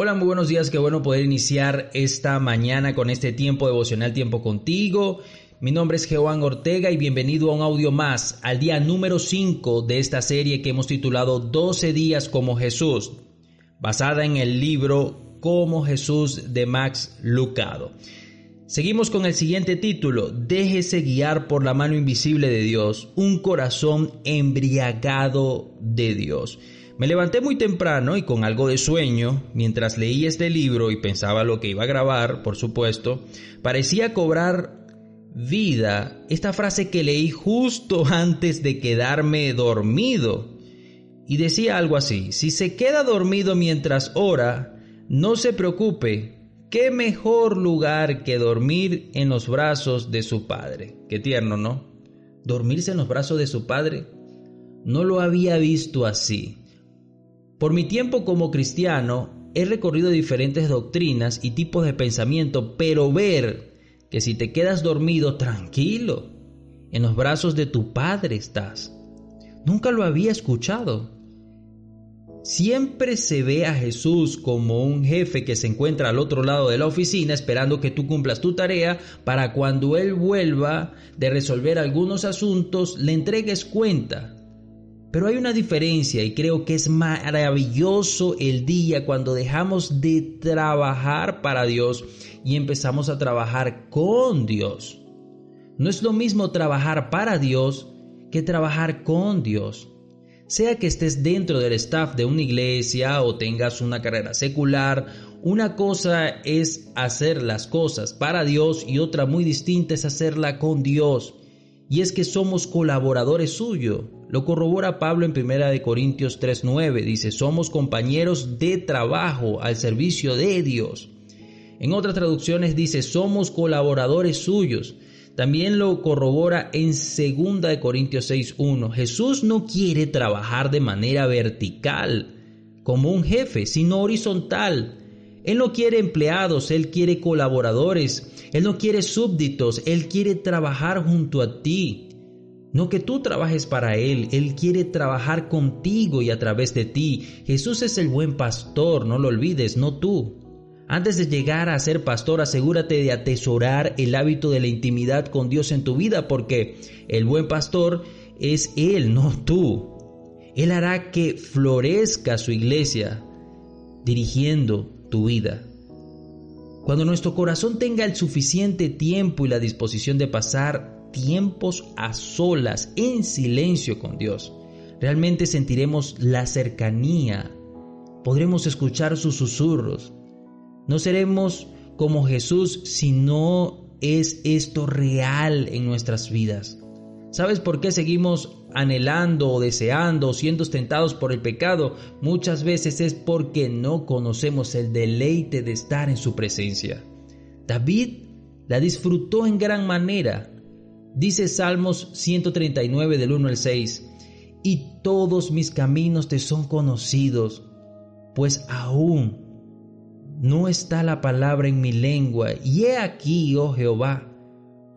Hola, muy buenos días, qué bueno poder iniciar esta mañana con este tiempo devocional, tiempo contigo. Mi nombre es Jehová Ortega y bienvenido a un audio más, al día número 5 de esta serie que hemos titulado 12 días como Jesús, basada en el libro Como Jesús de Max Lucado. Seguimos con el siguiente título, Déjese guiar por la mano invisible de Dios, un corazón embriagado de Dios. Me levanté muy temprano y con algo de sueño, mientras leía este libro y pensaba lo que iba a grabar, por supuesto, parecía cobrar vida esta frase que leí justo antes de quedarme dormido. Y decía algo así, si se queda dormido mientras ora, no se preocupe, qué mejor lugar que dormir en los brazos de su padre. Qué tierno, ¿no? Dormirse en los brazos de su padre. No lo había visto así. Por mi tiempo como cristiano, he recorrido diferentes doctrinas y tipos de pensamiento, pero ver que si te quedas dormido, tranquilo, en los brazos de tu Padre estás. Nunca lo había escuchado. Siempre se ve a Jesús como un jefe que se encuentra al otro lado de la oficina esperando que tú cumplas tu tarea para cuando Él vuelva de resolver algunos asuntos le entregues cuenta pero hay una diferencia y creo que es maravilloso el día cuando dejamos de trabajar para Dios y empezamos a trabajar con Dios. No es lo mismo trabajar para Dios que trabajar con Dios. Sea que estés dentro del staff de una iglesia o tengas una carrera secular, una cosa es hacer las cosas para Dios y otra muy distinta es hacerla con Dios y es que somos colaboradores suyos. Lo corrobora Pablo en 1 Corintios 3:9, dice, somos compañeros de trabajo al servicio de Dios. En otras traducciones dice, somos colaboradores suyos. También lo corrobora en 2 Corintios 6:1. Jesús no quiere trabajar de manera vertical, como un jefe, sino horizontal. Él no quiere empleados, Él quiere colaboradores, Él no quiere súbditos, Él quiere trabajar junto a ti. No que tú trabajes para Él, Él quiere trabajar contigo y a través de ti. Jesús es el buen pastor, no lo olvides, no tú. Antes de llegar a ser pastor, asegúrate de atesorar el hábito de la intimidad con Dios en tu vida, porque el buen pastor es Él, no tú. Él hará que florezca su iglesia, dirigiendo tu vida. Cuando nuestro corazón tenga el suficiente tiempo y la disposición de pasar tiempos a solas, en silencio con Dios, realmente sentiremos la cercanía, podremos escuchar sus susurros. No seremos como Jesús si no es esto real en nuestras vidas. ¿Sabes por qué seguimos anhelando o deseando o siendo tentados por el pecado? Muchas veces es porque no conocemos el deleite de estar en su presencia. David la disfrutó en gran manera. Dice Salmos 139 del 1 al 6, y todos mis caminos te son conocidos, pues aún no está la palabra en mi lengua, y he aquí, oh Jehová,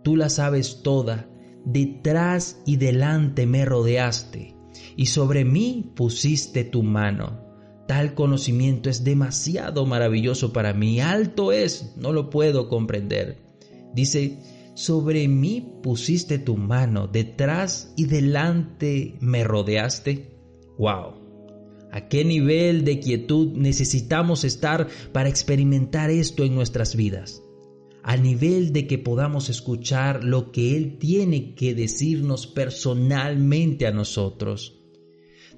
tú la sabes toda detrás y delante me rodeaste, y sobre mí pusiste tu mano. Tal conocimiento es demasiado maravilloso para mí, alto es, no lo puedo comprender. Dice, sobre mí pusiste tu mano, detrás y delante me rodeaste. ¡Wow! ¿A qué nivel de quietud necesitamos estar para experimentar esto en nuestras vidas? al nivel de que podamos escuchar lo que Él tiene que decirnos personalmente a nosotros.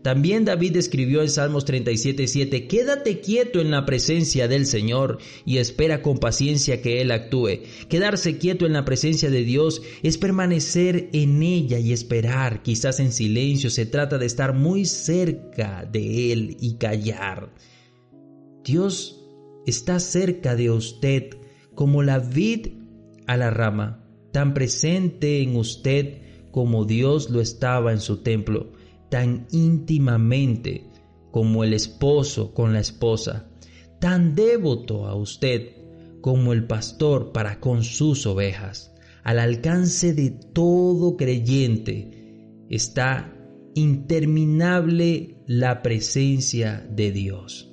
También David escribió en Salmos 37:7, Quédate quieto en la presencia del Señor y espera con paciencia que Él actúe. Quedarse quieto en la presencia de Dios es permanecer en ella y esperar, quizás en silencio, se trata de estar muy cerca de Él y callar. Dios está cerca de usted como la vid a la rama, tan presente en usted como Dios lo estaba en su templo, tan íntimamente como el esposo con la esposa, tan devoto a usted como el pastor para con sus ovejas. Al alcance de todo creyente está interminable la presencia de Dios.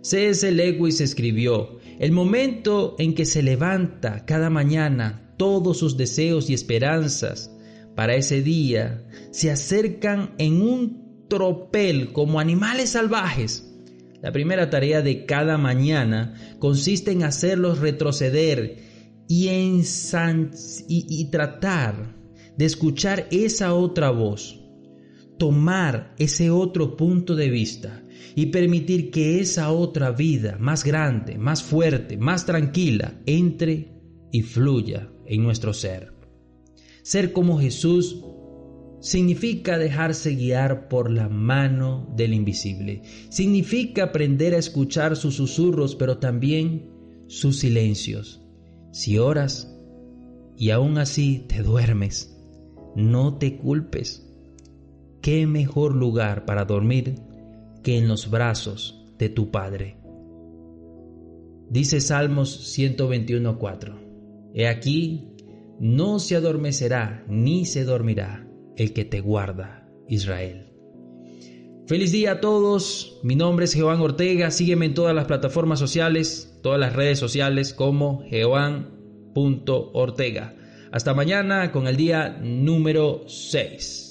C.S. Lewis escribió, el momento en que se levanta cada mañana todos sus deseos y esperanzas para ese día se acercan en un tropel como animales salvajes. La primera tarea de cada mañana consiste en hacerlos retroceder y, en y tratar de escuchar esa otra voz, tomar ese otro punto de vista y permitir que esa otra vida más grande, más fuerte, más tranquila, entre y fluya en nuestro ser. Ser como Jesús significa dejarse guiar por la mano del invisible. Significa aprender a escuchar sus susurros, pero también sus silencios. Si oras y aún así te duermes, no te culpes. ¿Qué mejor lugar para dormir que en los brazos de tu Padre. Dice Salmos 121.4, He aquí, no se adormecerá ni se dormirá el que te guarda, Israel. Feliz día a todos, mi nombre es Jehová Ortega, sígueme en todas las plataformas sociales, todas las redes sociales como Jehová.ortega. Hasta mañana con el día número 6.